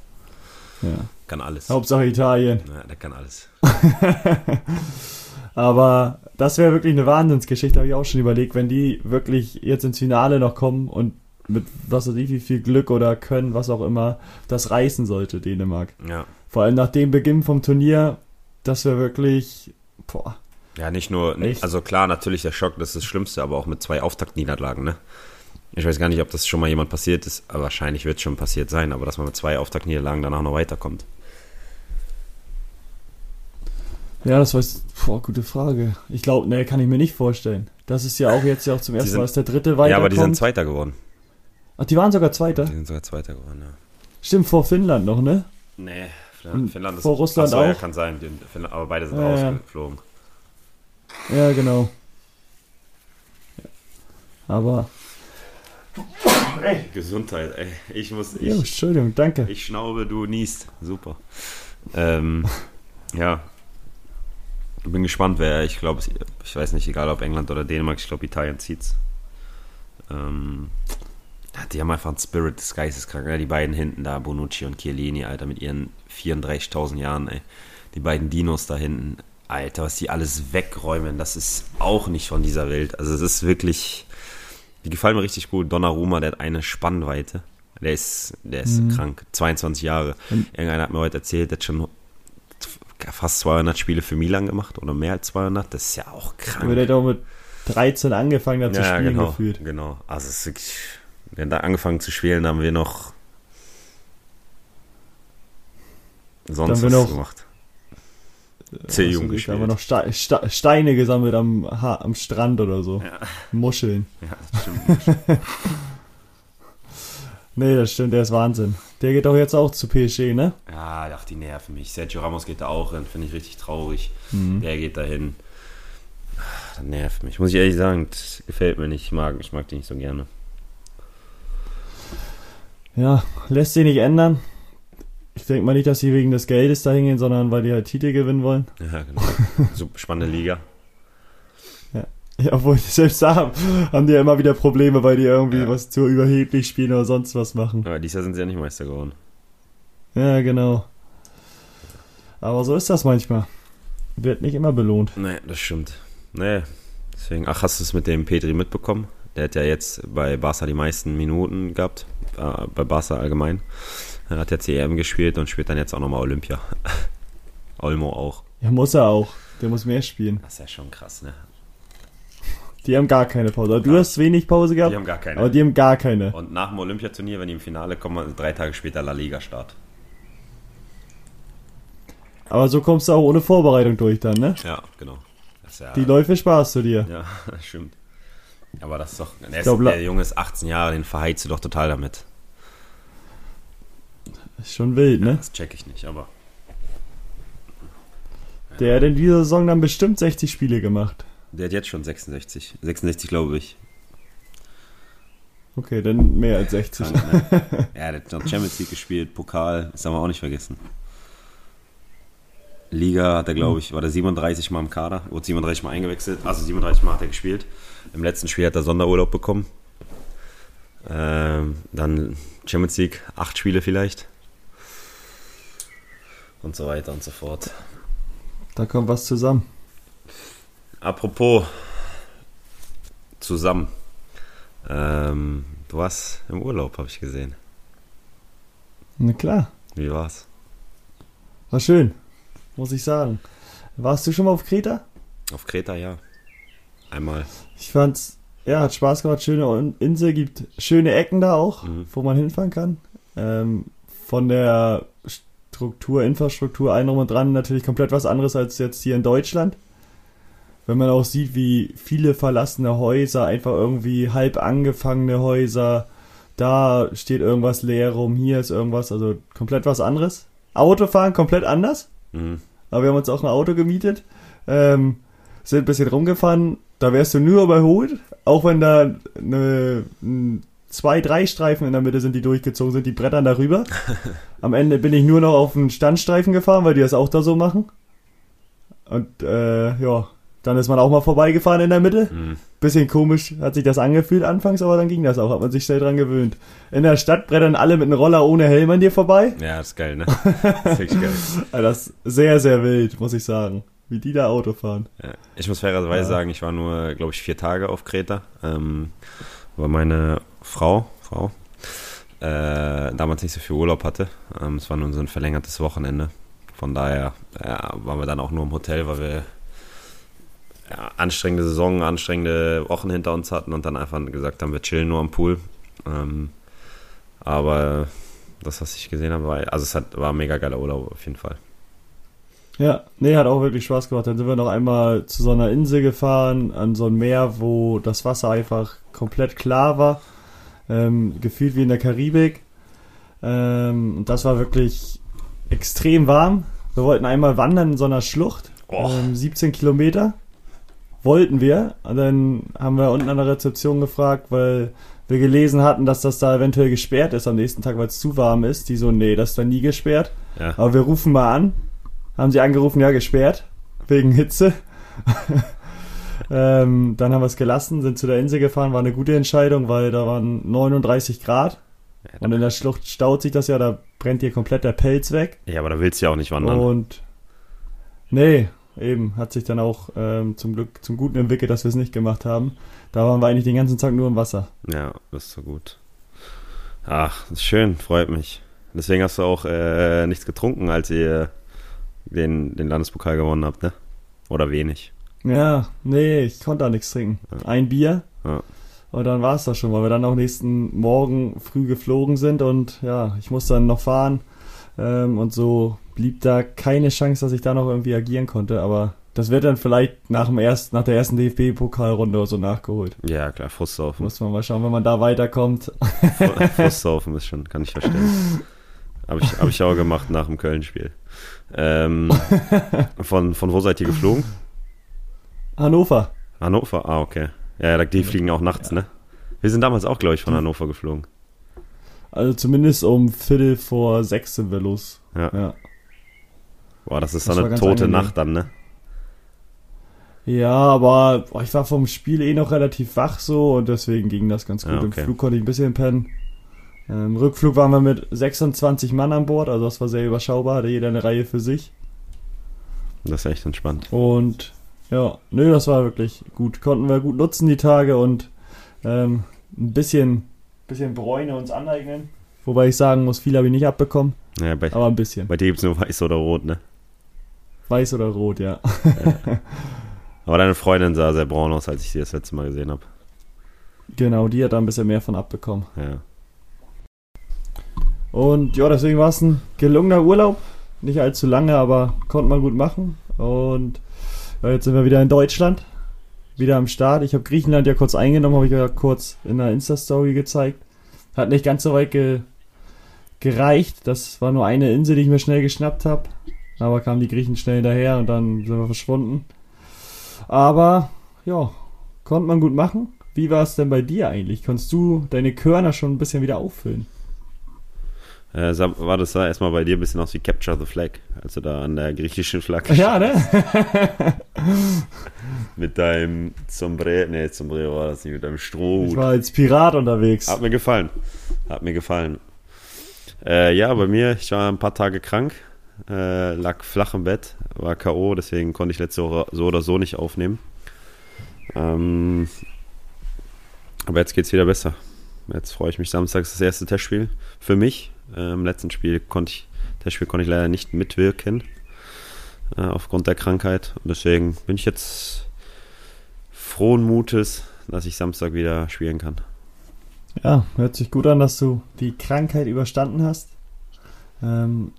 Ja. Kann alles. Hauptsache Italien. Ja, der kann alles. Aber das wäre wirklich eine Wahnsinnsgeschichte, habe ich auch schon überlegt, wenn die wirklich jetzt ins Finale noch kommen und mit was weiß ich, wie viel Glück oder Können, was auch immer, das reißen sollte, Dänemark. Ja. Vor allem nach dem Beginn vom Turnier, das wäre wirklich, boah, Ja, nicht nur, Echt? also klar, natürlich der Schock, das ist das Schlimmste, aber auch mit zwei Auftaktniederlagen, ne? Ich weiß gar nicht, ob das schon mal jemand passiert ist, aber wahrscheinlich wird es schon passiert sein, aber dass man mit zwei Auftaktniederlagen danach noch weiterkommt. Ja, das war jetzt, boah, gute Frage. Ich glaube, ne, kann ich mir nicht vorstellen. Das ist ja auch jetzt ja auch zum ersten sind- Mal, dass der dritte weiterkommt. Ja, aber die sind Zweiter geworden. Ach, die waren sogar Zweiter? Die sind sogar Zweiter geworden, ja. Stimmt, vor Finnland noch, ne? Nee, Finnland, Finnland ist vor Russland Achso, ja, auch? kann sein, Finnland, aber beide sind Ja, ja. rausgeflogen. Ja, genau. Aber, Gesundheit, ey. Ich muss, ja, ich, Entschuldigung, danke. ich schnaube, du niest. Super. Ähm, ja. Bin gespannt, wer, ich glaube, ich weiß nicht, egal ob England oder Dänemark, ich glaube, Italien zieht's. Ähm, ja, die haben einfach einen Spirit des Geisteskrank. Ja, die beiden hinten da, Bonucci und Chiellini, Alter, mit ihren 34.000 Jahren, ey. Die beiden Dinos da hinten, Alter, was die alles wegräumen, das ist auch nicht von dieser Welt. Also es ist wirklich, die gefallen mir richtig gut. Donnarumma, der hat eine Spannweite. Der ist, der ist Mhm. krank. 22 Jahre. Irgendeiner hat mir heute erzählt, der hat schon fast 200 Spiele für Milan gemacht oder mehr als 200. Das ist ja auch krank. Aber der hat auch mit 13 angefangen hat zu ja, spielen genau, gefühlt. genau. Also es ist wirklich, wir haben da angefangen zu spielen, haben wir noch sonst was noch- gemacht. Also, C-Jugend Da haben wir gespielt. noch Ste Ste Steine gesammelt am, ha am Strand oder so. Ja. Muscheln. Ja, das stimmt. Nee, das stimmt, der ist Wahnsinn. Der geht doch jetzt auch zu PSG, ne? ja, ach, die nerven mich. Sergio Ramos geht da auch hin, finde ich richtig traurig. Mhm. Der geht dahin. Das nervt mich. Muss ich ehrlich sagen, das gefällt mir nicht. Ich mag, ich mag die nicht so gerne. Ja, lässt sich nicht ändern. Ich denke mal nicht, dass sie wegen des Geldes da hingehen, sondern weil die halt Titel gewinnen wollen. Ja, genau. Super spannende Liga. Ja, obwohl selbst da haben die ja immer wieder Probleme, weil die irgendwie Ja. was zu überheblich spielen oder sonst was machen. Aber dieses Jahr sind sie ja nicht Meister geworden. Ja, genau. Aber so ist das manchmal. Wird nicht immer belohnt. Nee, das stimmt. Nee, deswegen, ach, hast du es mit dem Petri mitbekommen? Der hat ja jetzt bei Barca die meisten Minuten gehabt, äh, bei Barca allgemein. Er hat jetzt die EM gespielt und spielt dann jetzt auch nochmal Olympia. Olmo auch. Ja, muss er auch. Der muss mehr spielen. Das ist ja schon krass, ne? Die haben gar keine Pause. Du Ja. hast wenig Pause Die gehabt, haben gar keine. aber die haben gar keine. und nach dem Olympiaturnier, wenn die im Finale kommen, drei Tage später La Liga-Start. Aber so kommst du auch ohne Vorbereitung durch dann, ne? Ja, genau. Ja, Die Läufe sparst du dir. Ja, das stimmt. Aber das ist doch. Der, glaub, ist, der Junge ist 18 Jahre, den verheizt du doch total damit. Ist schon wild, ne? Das check ich nicht, aber. Der hat in dieser Saison dann bestimmt 60 Spiele gemacht. Der hat jetzt schon 66. 66, glaube ich. Okay, dann mehr als 60. Krank, ne? ja, der hat noch Champions League gespielt, Pokal, das haben wir auch nicht vergessen. Liga hat er, glaube ich, war der 37 Mal im Kader, wurde 37 Mal eingewechselt, also 37 Mal hat er gespielt. Im letzten Spiel hat er Sonderurlaub bekommen. Ähm, dann Champions League, acht Spiele vielleicht. Und so weiter und so fort. Da kommt was zusammen. Apropos zusammen. Ähm, du warst im Urlaub, habe ich gesehen. Na klar, Wie war's? war schön. Muss ich sagen. Warst du schon mal auf Kreta? Auf Kreta, ja. Einmal. Ich fand's, ja, hat Spaß gemacht. Schöne Insel, gibt schöne Ecken da auch, Mhm. wo man hinfahren kann. Ähm, von der Struktur, Infrastruktur, allem drum und dran natürlich komplett was anderes als jetzt hier in Deutschland. Wenn man auch sieht, wie viele verlassene Häuser, einfach irgendwie halb angefangene Häuser, da steht irgendwas leer rum, hier ist irgendwas, also komplett was anderes. Autofahren komplett anders. Mhm. Aber wir haben uns auch ein Auto gemietet, ähm, sind ein bisschen rumgefahren. Da wärst du nur überholt, auch wenn da eine, ein, zwei, drei Streifen in der Mitte sind, die durchgezogen sind, die brettern darüber. Am Ende bin ich nur noch auf einen Standstreifen gefahren, weil die das auch da so machen. Und äh, ja, dann ist man auch mal vorbeigefahren in der Mitte. Mhm. Bisschen komisch hat sich das angefühlt anfangs, aber dann ging das auch, hat man sich schnell dran gewöhnt. In der Stadt brettern alle mit einem Roller ohne Helm an dir vorbei. Ja, das ist geil, ne? Das ist geil. Also Das ist sehr, sehr wild, muss ich sagen. Wie die da Auto fahren. Ja. Ich muss fairerweise Ja. sagen, ich war nur, glaube ich, vier Tage auf Kreta. Ähm, weil meine Frau Frau, äh, damals nicht so viel Urlaub hatte. Ähm, es war nur so ein verlängertes Wochenende. Von daher ja, waren wir dann auch nur im Hotel, weil wir ja, anstrengende Saison, anstrengende Wochen hinter uns hatten und dann einfach gesagt haben, wir chillen nur am Pool. Ähm, aber das, was ich gesehen habe, war, also es hat, war ein mega geiler Urlaub auf jeden Fall. Ja, nee, hat auch wirklich Spaß gemacht. Dann sind wir noch einmal zu so einer Insel gefahren, an so ein Meer, wo das Wasser einfach komplett klar war. Ähm, gefühlt wie in der Karibik. Ähm, und das war wirklich extrem warm. Wir wollten einmal wandern in so einer Schlucht. Oh. Ähm, 17 Kilometer. Wollten wir. Und dann haben wir unten an der Rezeption gefragt, weil wir gelesen hatten, dass das da eventuell gesperrt ist am nächsten Tag, weil es zu warm ist. Die so, nee, das ist da nie gesperrt. Ja. Aber wir rufen mal an. Haben sie angerufen, ja, gesperrt. Wegen Hitze. ähm, dann haben wir es gelassen, sind zu der Insel gefahren, war eine gute Entscheidung, weil da waren 39 Grad. Und in der Schlucht staut sich das ja, da brennt dir komplett der Pelz weg. Ja, aber da willst du ja auch nicht wandern. Und nee, eben, hat sich dann auch ähm, zum Glück zum Guten entwickelt, dass wir es nicht gemacht haben. Da waren wir eigentlich den ganzen Tag nur im Wasser. Ja, das ist so gut. Ach, ist schön, freut mich. Deswegen hast du auch äh, nichts getrunken, als ihr den, den Landespokal gewonnen habt, ne? Oder wenig. Ja, nee, ich konnte da nichts trinken. Ein Bier. Ja. Und dann war es das schon, weil wir dann auch nächsten Morgen früh geflogen sind und ja, ich musste dann noch fahren. Ähm, und so blieb da keine Chance, dass ich da noch irgendwie agieren konnte. Aber das wird dann vielleicht nach, dem ersten, nach der ersten DFB-Pokalrunde oder so nachgeholt. Ja, klar, Frustsaufen. Muss man mal schauen, wenn man da weiterkommt. Frustsaufen ist schon, kann ich verstehen. Habe ich, hab ich auch gemacht nach dem Köln-Spiel. Ähm, von, von wo seid ihr geflogen? Hannover. Hannover? Ah, okay. Ja, ja, die fliegen auch nachts, ne? Wir sind damals auch, glaube ich, von Hannover geflogen. Also zumindest um Viertel vor sechs sind wir los. Ja. Ja, Boah, das ist Das eine tote angenehm. Nacht dann, ne? ja aber boah, ich war vom Spiel eh noch relativ wach so und deswegen ging das ganz gut. Ja, okay. Im Flug konnte ich ein bisschen pennen. Im Rückflug waren wir mit 26 Mann an Bord, also das war sehr überschaubar, hatte jeder eine Reihe für sich. Das ist echt entspannt. Und ja, nö, das war wirklich gut. Konnten wir gut nutzen die Tage und ähm, ein bisschen, bisschen Bräune uns aneignen. Wobei ich sagen muss, viel habe ich nicht abbekommen, Ja, bei, aber ein bisschen. bei dir gibt es nur weiß oder rot, ne? Weiß oder rot, ja. Aber deine Freundin sah sehr braun aus, als ich sie das letzte Mal gesehen habe. Genau, die hat da ein bisschen mehr von abbekommen. Ja. Und ja, deswegen war es ein gelungener Urlaub. Nicht allzu lange, aber konnte man gut machen. Und ja, jetzt sind wir wieder in Deutschland. Wieder am Start. Ich habe Griechenland ja kurz eingenommen, habe ich ja kurz in einer Insta-Story gezeigt. Hat nicht ganz so weit ge gereicht. Das war nur eine Insel, die ich mir schnell geschnappt habe. Aber kamen die Griechen schnell hinterher und dann sind wir verschwunden. Aber ja, konnte man gut machen. Wie war es denn bei dir eigentlich? Konntest du deine Körner schon ein bisschen wieder auffüllen? Äh, war das da erstmal bei dir ein bisschen aus wie Capture the Flag, als du da an der griechischen Flagge Ja, ne? mit deinem Sombrero, nee, Sombrero war das nicht, mit deinem Ich Strohhut. war als Pirat unterwegs. Hat mir gefallen. Hat mir gefallen. Äh, ja, bei mir, ich war ein paar Tage krank, äh, lag flach im Bett, war K.O., deswegen konnte ich letzte Woche so oder so nicht aufnehmen. Ähm, aber jetzt geht's wieder besser. Jetzt freue ich mich. Samstag ist das erste Testspiel für mich. Äh, Im letzten Spiel konnte ich, Testspiel konnte ich leider nicht mitwirken äh, aufgrund der Krankheit. Und deswegen bin ich jetzt frohen Mutes, dass ich Samstag wieder spielen kann. Ja, hört sich gut an, dass du die Krankheit überstanden hast. Ähm,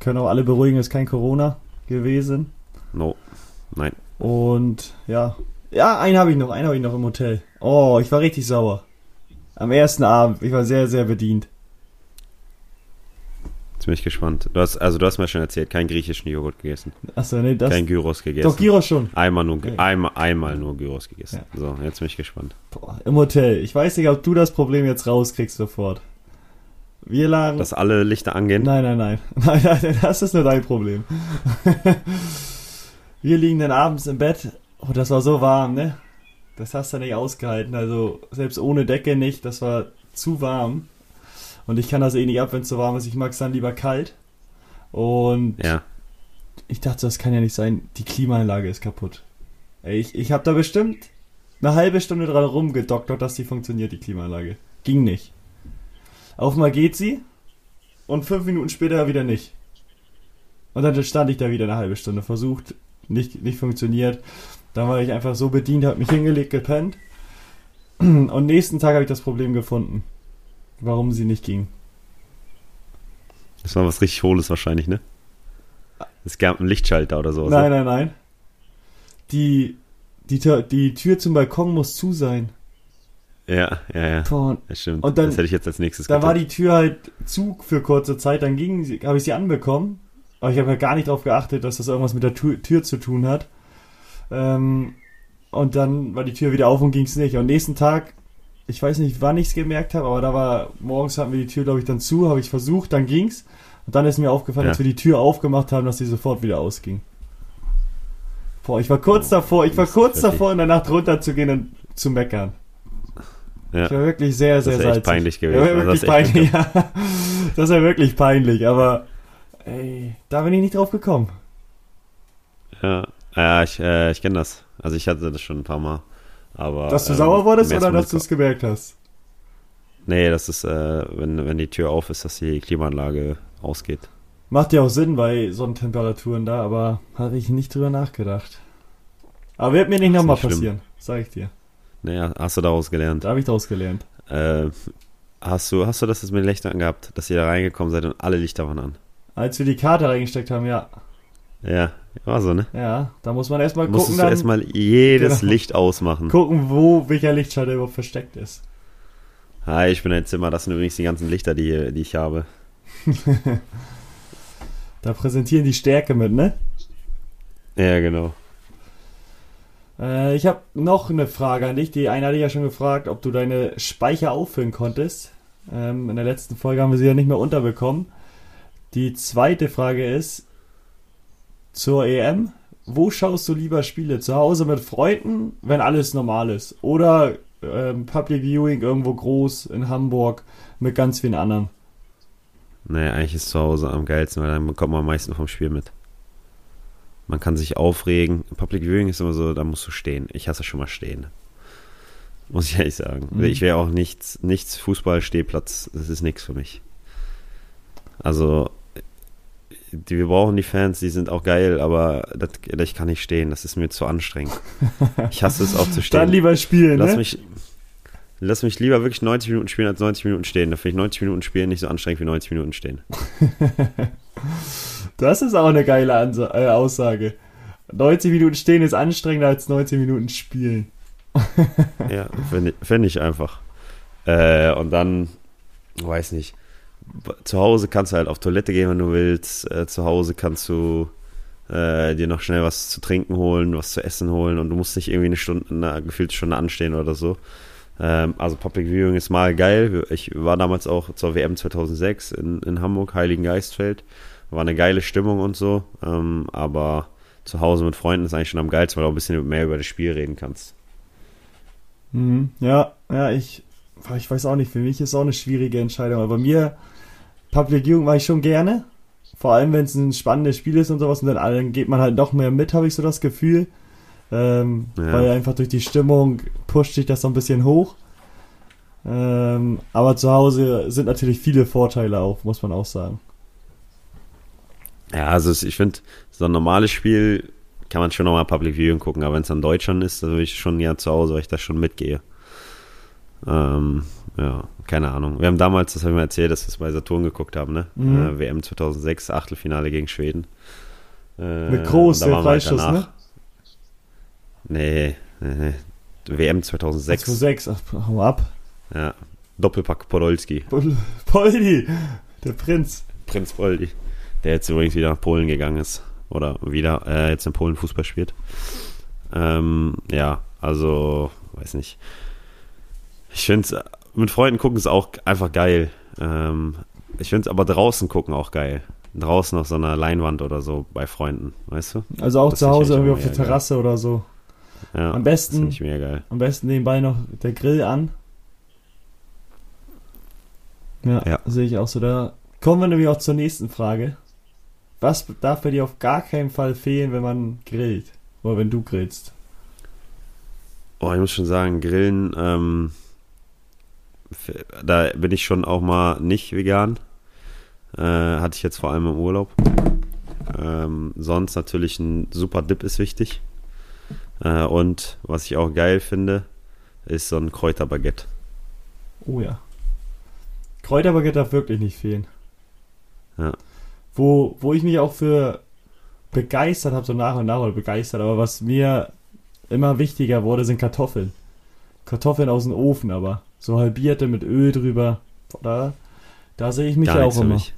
können auch alle beruhigen, es ist kein Corona gewesen. No, nein. Und ja, ja, einen habe ich noch, einen habe ich noch im Hotel. Oh, ich war richtig sauer. Am ersten Abend, ich war sehr, sehr bedient. Jetzt bin ich gespannt. Du hast, also du hast mir schon erzählt, keinen griechischen Joghurt gegessen. Achso, nee, das. kein Gyros gegessen. Doch, Gyros schon. Einmal nur, Okay. einmal, einmal nur Gyros gegessen. So, jetzt bin ich gespannt. Boah, Im Hotel. Ich weiß nicht, ob du das Problem jetzt rauskriegst sofort. Wir lagen. Dass alle Lichter angehen. Nein, nein, nein. Nein, nein, das ist nur dein Problem. Wir liegen dann abends im Bett. Oh, das war so warm, ne? Das hast du nicht ausgehalten. Also, selbst ohne Decke nicht. Das war zu warm. Und ich kann das eh nicht ab, wenn es so warm ist. Ich mag es dann lieber kalt. Und Ja, ich dachte, das kann ja nicht sein. Die Klimaanlage ist kaputt. Ich, ich habe da bestimmt eine halbe Stunde dran rumgedoktert, dass die funktioniert, die Klimaanlage. Ging nicht. Auf einmal geht sie und fünf Minuten später wieder nicht. Und dann stand ich da wieder eine halbe Stunde, versucht, nicht, nicht funktioniert. Dann war ich einfach so bedient, hab mich hingelegt, gepennt. Und nächsten Tag habe ich das Problem gefunden, warum sie nicht ging. Das war was richtig Hohles wahrscheinlich, ne? Es gab einen Lichtschalter oder so. Nein, nein, nein. Die, die, die Tür zum Balkon muss zu sein. Ja, ja, ja. Boah, Das stimmt. Und dann- das hätte ich jetzt als nächstes Da war die Tür halt zu für kurze Zeit, dann ging habe ich sie anbekommen. Aber ich habe ja gar nicht darauf geachtet, dass das irgendwas mit der Tür, Tür zu tun hat. Ähm, und dann war die Tür wieder auf und ging es nicht. Und nächsten Tag, ich weiß nicht, wann ich es gemerkt habe, aber da war, morgens hatten wir die Tür, glaube ich, dann zu, habe ich versucht, dann ging's. Und dann ist mir aufgefallen, Ja. als wir die Tür aufgemacht haben, dass sie sofort wieder ausging. Boah, ich war kurz davor, ich war kurz davor, in der Nacht runterzugehen und zu meckern. Ja. Ich war wirklich sehr, sehr Das salzig. peinlich gewesen. Ja, wirklich das peinlich, ja. Das wäre wirklich peinlich, aber ey, da bin ich nicht drauf gekommen. Ja, ja ich, äh, ich kenne das. Also ich hatte das schon ein paar Mal. Aber, Dass du ähm, sauer wurdest oder dass du es gemerkt hast? Nee, das ist, äh, wenn, wenn die Tür auf ist, dass die Klimaanlage ausgeht. Macht ja auch Sinn bei Sonnentemperaturen da, aber habe ich nicht drüber nachgedacht. Aber wird mir nicht nochmal passieren, sag ich dir. Naja, hast du daraus gelernt? Da habe ich daraus gelernt. Äh, hast du, hast du das jetzt mit Lichtern gehabt, dass ihr da reingekommen seid und alle Lichter waren an? Als wir die Karte reingesteckt haben, ja, Ja, war so, ne? ja, da muss man erstmal gucken, Musstest du erstmal jedes Genau. Licht ausmachen. gucken, wo welcher Lichtschalter überhaupt versteckt ist. Hi, ich bin dein Zimmer, das sind übrigens die ganzen Lichter, die, die ich habe. Da präsentieren die Stärke mit, ne? Ja, genau. Äh, ich habe noch eine Frage an dich. Die eine hatte ich ja schon gefragt, ob du deine Speicher auffüllen konntest. Ähm, in der letzten Folge haben wir sie ja nicht mehr unterbekommen. Die zweite Frage ist zur EM. Wo schaust du lieber Spiele? Zu Hause mit Freunden, wenn alles normal ist? Oder ähm, Public Viewing irgendwo groß in Hamburg mit ganz vielen anderen? Nee, eigentlich ist zu Hause am geilsten, weil dann bekommt man am meisten vom Spiel mit. Man kann sich aufregen. Public Viewing ist immer so, da musst du stehen. Ich hasse schon mal stehen. Muss ich ehrlich sagen. Mhm. Ich wäre auch nichts, nichts Fußball-Stehplatz, das ist nichts für mich. Also, die, wir brauchen die Fans, die sind auch geil, aber das, ich kann nicht stehen, das ist mir zu anstrengend. Ich hasse es auch zu stehen. Dann lieber spielen, Lass ne? mich, lass mich lieber wirklich 90 Minuten spielen als 90 Minuten stehen. Da finde ich 90 Minuten spielen nicht so anstrengend wie 90 Minuten stehen. Das ist auch eine geile Ansa äh, Aussage. 90 Minuten stehen ist anstrengender als 90 Minuten spielen. Ja, finde ich, find ich einfach. Äh, und dann, weiß nicht, zu Hause kannst du halt auf Toilette gehen, wenn du willst. Äh, zu Hause kannst du äh, dir noch schnell was zu trinken holen, was zu essen holen und du musst nicht irgendwie eine Stunde, eine gefühlte Stunde anstehen oder so. Ähm, also Public Viewing ist mal geil. Ich war damals auch zur WM 2006 in, in Hamburg, Heiligen Geistfeld. War eine geile Stimmung und so. Ähm, aber zu Hause mit Freunden ist eigentlich schon am geilsten, weil du auch ein bisschen mehr über das Spiel reden kannst. Mhm. Ja, ja, ich, ich weiß auch nicht, für mich ist auch eine schwierige Entscheidung. Aber bei mir, Public Viewing mache ich schon gerne. Vor allem, wenn es ein spannendes Spiel ist und sowas. Und dann, dann geht man halt noch mehr mit, habe ich so das Gefühl. Ähm, Ja. Weil einfach durch die Stimmung pusht sich das so ein bisschen hoch. Ähm, aber zu Hause sind natürlich viele Vorteile auch, muss man auch sagen. Ja, also ich finde, so ein normales Spiel kann man schon nochmal Public Viewing gucken, aber wenn es an Deutschland ist, dann will ich schon ja zu Hause, weil ich da schon mitgehe. Ähm, ja, keine Ahnung. Wir haben damals, das habe ich mal erzählt, dass wir es bei Saturn geguckt haben, ne? Mhm. Äh, WM 2006, Achtelfinale gegen Schweden. Äh, Mit Groß, der halt Freischuss, ne? Nee, nee, nee. WM 2006. 6. Ach, hau ab. Ja. Doppelpack Podolski. Pol- Poldi, der Prinz. Prinz Poldi. Der jetzt übrigens wieder nach Polen gegangen ist. Oder wieder äh, jetzt in Polen Fußball spielt. Ähm, ja, also, weiß nicht. Ich finde es, mit Freunden gucken ist auch einfach geil. Ähm, ich finde es aber draußen gucken auch geil. Draußen auf so einer Leinwand oder so bei Freunden, weißt du? Also auch Das zu Hause irgendwie auf der Terrasse oder so. Ja, Am Das besten, finde ich mega geil. am besten nebenbei noch der Grill an. Ja, Ja. sehe ich auch so. Da kommen wir nämlich auch zur nächsten Frage. Was darf bei dir auf gar keinen Fall fehlen, wenn man grillt? Oder wenn du grillst? Oh, ich muss schon sagen, Grillen ähm, Da bin ich schon auch mal nicht vegan. Äh, hatte ich jetzt vor allem im Urlaub. Ähm, sonst natürlich ein super Dip ist wichtig. Äh, und was ich auch geil finde, ist so ein Kräuterbaguette. Oh ja. Kräuterbaguette darf wirklich nicht fehlen. Ja. Wo, wo ich mich auch für begeistert habe, so nach und nach oder begeistert, aber was mir immer wichtiger wurde, sind Kartoffeln. Kartoffeln aus dem Ofen, aber so halbierte mit Öl drüber. Da, da sehe ich mich ja auch für immer. mich.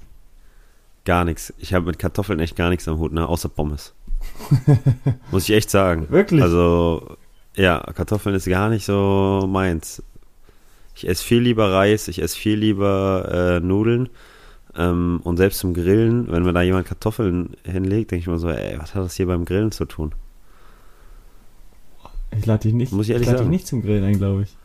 Gar nichts. Ich habe mit Kartoffeln echt gar nichts am Hut, ne? Außer Pommes. Muss ich echt sagen. Wirklich? Also, ja, Kartoffeln ist gar nicht so meins. Ich esse viel lieber Reis, ich esse viel lieber äh, Nudeln. Ähm, und selbst zum Grillen, wenn mir da jemand Kartoffeln hinlegt, denke ich mir so, ey, was hat das hier beim Grillen zu tun? Ich lade dich nicht, Muss ich ehrlich lade dich nicht zum Grillen ein, glaube ich.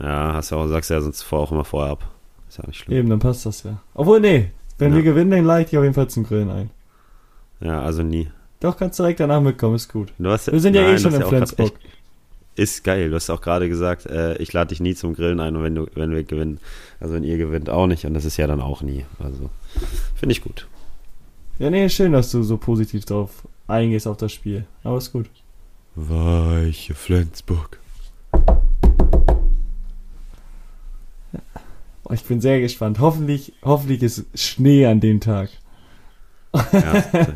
Ja, hast du auch, sagst ja sonst vor auch immer vorher ab. Ist ja nicht schlimm. Eben, dann passt das ja. Obwohl, nee, wenn Ja. wir gewinnen, dann lade ich dich auf jeden Fall zum Grillen ein. Ja, also nie. Doch, kannst direkt danach mitkommen, ist gut. Wir sind ja eh du schon in Flensburg. echt- Ist geil. Du hast auch gerade gesagt, äh, ich lade dich nie zum Grillen ein und wenn, du, wenn wir gewinnen, also wenn ihr gewinnt, auch nicht. Und das ist ja dann auch nie. Also, finde ich gut. Ja, nee, schön, dass du so positiv drauf eingehst auf das Spiel. Aber ist gut. Weiche Flensburg. Oh, ich bin sehr gespannt. Hoffentlich, hoffentlich ist Schnee an dem Tag. Ja,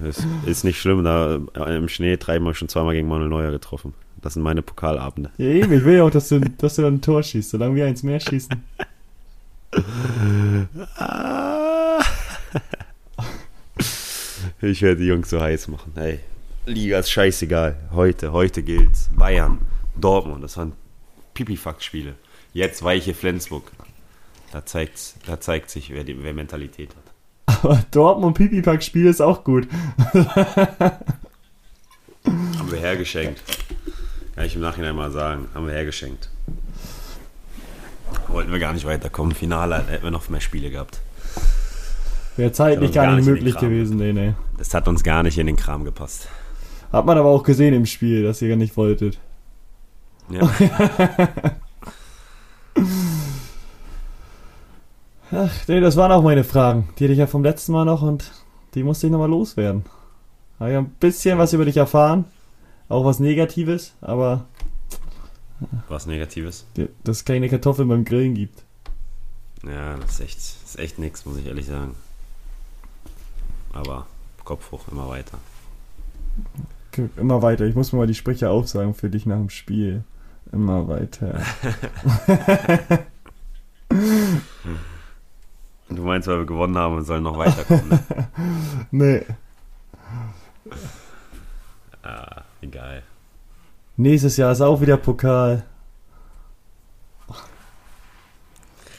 ist, ist nicht schlimm. Da äh, im Schnee treiben wir schon zweimal gegen Manuel Neuer getroffen. Das sind meine Pokalabende. Ja, eben, ich will ja auch, dass du, dass du dann ein Tor schießt, solange wir eins mehr schießen. Ich werde die Jungs so heiß machen. Hey, Liga ist scheißegal. Heute, heute gilt's. Bayern, Dortmund, das waren Pipifax-Spiele. Jetzt weiche Flensburg. Da, zeigt's, da zeigt sich, wer, die, wer Mentalität hat. Aber Dortmund Pipipack Spiel ist auch gut. Haben wir hergeschenkt. Kann ich im Nachhinein mal sagen. Haben wir hergeschenkt. Wollten wir gar nicht weiterkommen. Finale hätten wir noch mehr Spiele gehabt. Wäre zeitlich gar, gar nicht möglich gewesen, nee, nee. Das hat uns gar nicht in den Kram gepasst. Hat man aber auch gesehen im Spiel, dass ihr gar nicht wolltet. Ja. Ach, nee, das waren auch meine Fragen. Die hatte ich ja vom letzten Mal noch und die musste ich nochmal loswerden. Habe ja ein bisschen was über dich erfahren. Auch was Negatives, aber Was Negatives? dass es keine Kartoffeln beim Grillen gibt. Ja, das ist echt, das ist echt nix, muss ich ehrlich sagen. Aber Kopf hoch, immer weiter. Immer weiter. Ich muss mir mal die Sprüche aufsagen für dich nach dem Spiel. Immer weiter. Und du meinst, weil wir gewonnen haben und sollen noch weiterkommen, ne? Nee. ah, egal. Nächstes Jahr ist auch wieder Pokal.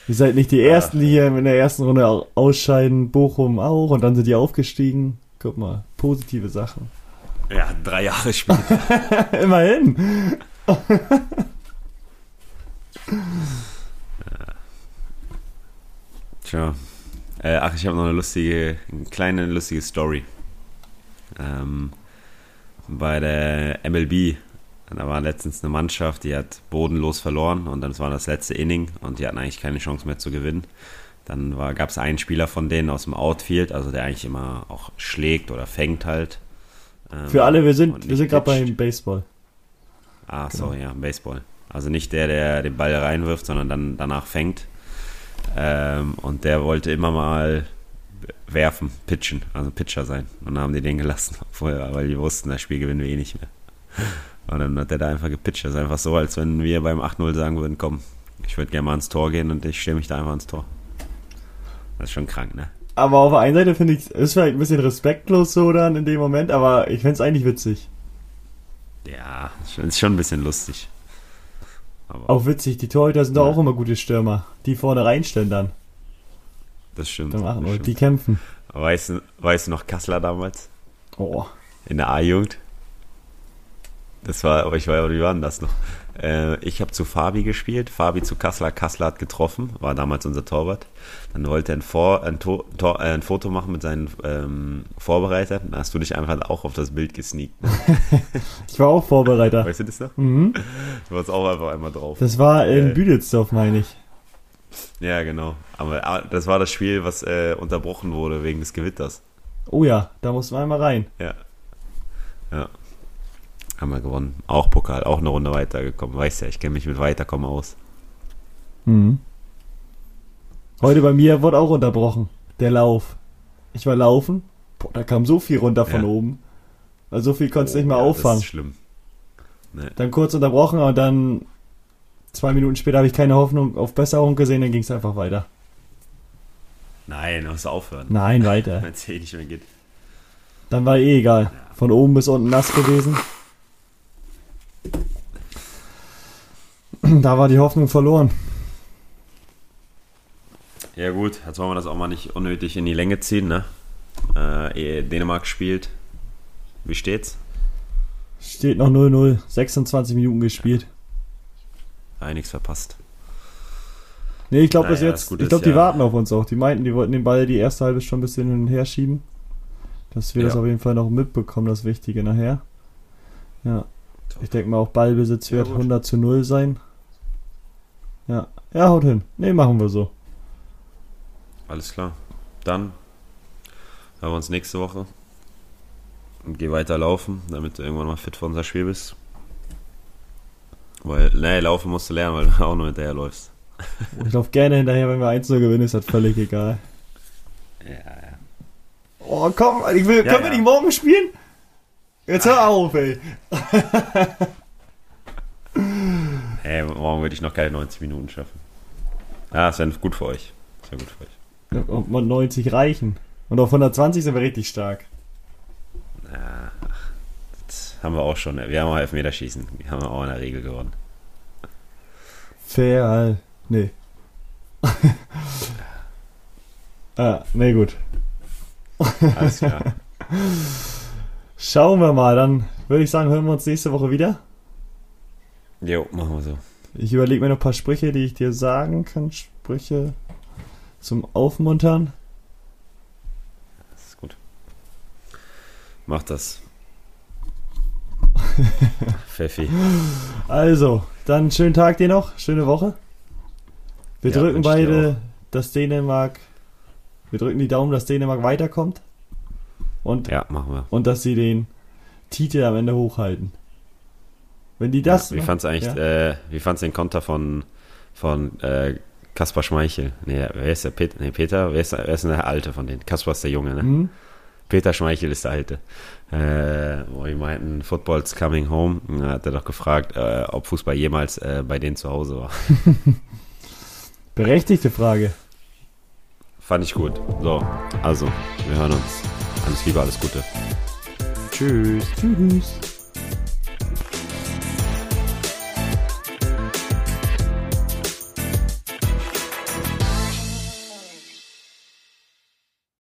Ihr seid nicht die Ersten, die hier in der ersten Runde au- ausscheiden. Bochum auch und dann sind die aufgestiegen. Guck mal, positive Sachen. Ja, drei Jahre später. Immerhin. Tja. Äh, ach, ich habe noch eine lustige, eine kleine lustige Story. Ähm, bei der MLB, da war letztens eine Mannschaft, die hat bodenlos verloren und dann war das letzte Inning und die hatten eigentlich keine Chance mehr zu gewinnen. Dann gab es einen Spieler von denen aus dem Outfield, also der eigentlich immer auch schlägt oder fängt halt. Ähm, Für alle, wir sind, wir sind gerade beim Baseball. Ah, Genau. sorry, ja, Baseball. Also nicht der, der den Ball reinwirft, sondern dann danach fängt. Ähm, und der wollte immer mal werfen, pitchen, also Pitcher sein. Und dann haben die den gelassen, vorher, weil die wussten, das Spiel gewinnen wir eh nicht mehr. Und dann hat der da einfach gepitcht. Das ist einfach so, als wenn wir beim 8-0 sagen würden, komm, ich würde gerne mal ans Tor gehen und ich stelle mich da einfach ans Tor. Das ist schon krank, ne? Aber auf der einen Seite finde ich, ist vielleicht ein bisschen respektlos so dann in dem Moment, aber ich find's eigentlich witzig. Ja, ist schon ein bisschen lustig. Aber Auch witzig, die Torhüter sind doch Ja. auch immer gute Stürmer. Die vorne reinstellen dann. das stimmt. Dann machen das stimmt. Die kämpfen. Weißt, du, weißt du noch Kassler damals? Oh. In der A-Jugend. Das war, aber ich war, wie war denn das noch? Äh, ich habe zu Fabi gespielt, Fabi zu Kassler, Kassler hat getroffen, war damals unser Torwart. Dann wollte er ein, Vor, ein, Tor, Tor, äh, ein Foto machen mit seinen ähm, Vorbereitern. Dann hast du dich einfach auch auf das Bild gesneakt. Ne? Ich war auch Vorbereiter. Weißt du das noch? Mhm. Du warst auch einfach einmal drauf. Das war in Geil. Büdelsdorf, meine ich. Ja, genau. Aber ah, das war das Spiel, was äh, unterbrochen wurde wegen des Gewitters. Oh ja, da mussten wir einmal rein. Ja. Ja. Haben wir gewonnen. Auch Pokal, auch eine Runde weitergekommen. Weißt ja, ich kenne mich mit Weiterkommen aus. Mhm. Heute bei mir wurde auch unterbrochen. Der Lauf. Ich war laufen. Boah, da kam so viel runter von Ja. oben. Also so viel konntest du nicht mehr ja, auffangen. Das ist schlimm. Nee. Dann kurz unterbrochen und dann zwei Minuten später habe ich keine Hoffnung auf Besserung gesehen, dann ging es einfach weiter. Nein, musst du aufhören. Nein, weiter. Wenn es eh nicht mehr geht. Dann war eh egal. Von oben bis unten nass gewesen. Da war die Hoffnung verloren. Ja gut, jetzt wollen wir das auch mal nicht unnötig in die Länge ziehen, ne? Äh, Dänemark spielt. Wie steht's? Steht noch 0-0. 26 Minuten gespielt. Ah, nichts verpasst. Nee, ich glaube Naja, jetzt. Ich glaube, die ja- warten auf uns auch. Die meinten, die wollten den Ball die erste halbe schon ein bisschen hin und her schieben. Dass wir Ja. das auf jeden Fall noch mitbekommen, das Wichtige nachher. Ja. Ich denke mal, auch Ballbesitz Ja, wird gut. 100 zu 0 sein. Ja. Ja, haut hin. Nee, machen wir so. Alles klar. Dann hören wir uns nächste Woche. Und geh weiter laufen, damit du irgendwann mal fit für unser Spiel bist. Weil, nee, laufen musst du lernen, weil du auch nur hinterher läufst. Ich laufe gerne hinterher, wenn wir 1-0 gewinnen, ist das völlig egal. Ja, ja. Oh, komm, ich will, Ja, können wir ja. nicht morgen spielen? Jetzt hör auf, ey. Hey, morgen würde ich noch keine 90 Minuten schaffen. Ja, das wäre gut für euch. Das wäre gut für euch. Ob man 90 reichen. Und auf 120 sind wir richtig stark. Ja, das haben wir auch schon. Wir haben auch Elfmeterschießen. Die haben wir auch in der Regel gewonnen. Fair, nee. ah, nee, gut. Alles klar. Schauen wir mal, dann würde ich sagen, hören wir uns nächste Woche wieder. Jo, machen wir so. Ich überlege mir noch ein paar Sprüche, die ich dir sagen kann. Sprüche zum Aufmuntern. Das ist gut. Mach das. Pfeffi. Also, dann schönen Tag dir noch, schöne Woche. Wir Ja, drücken beide, dass Dänemark, wir drücken die Daumen, dass Dänemark weiterkommt und, Ja, machen wir. und dass sie den Titel am Ende hochhalten. Wenn die das, ja, wie fandst du eigentlich, Ja. äh, wie fandst du den Konter von, von äh, Kaspar Schmeichel? Nee, wer ist der? Peter, nee, Peter, wer ist, der, wer ist denn der Alte von denen? Kaspar ist der Junge, ne? Hm? Peter Schmeichel ist der Alte. Äh, wo die meinten, Football's coming home. Da hat er doch gefragt, äh, ob Fußball jemals äh, bei denen zu Hause war. Berechtigte Frage. Fand ich gut. So, also, wir hören uns. Alles Liebe, alles Gute. Tschüss. Tschüss.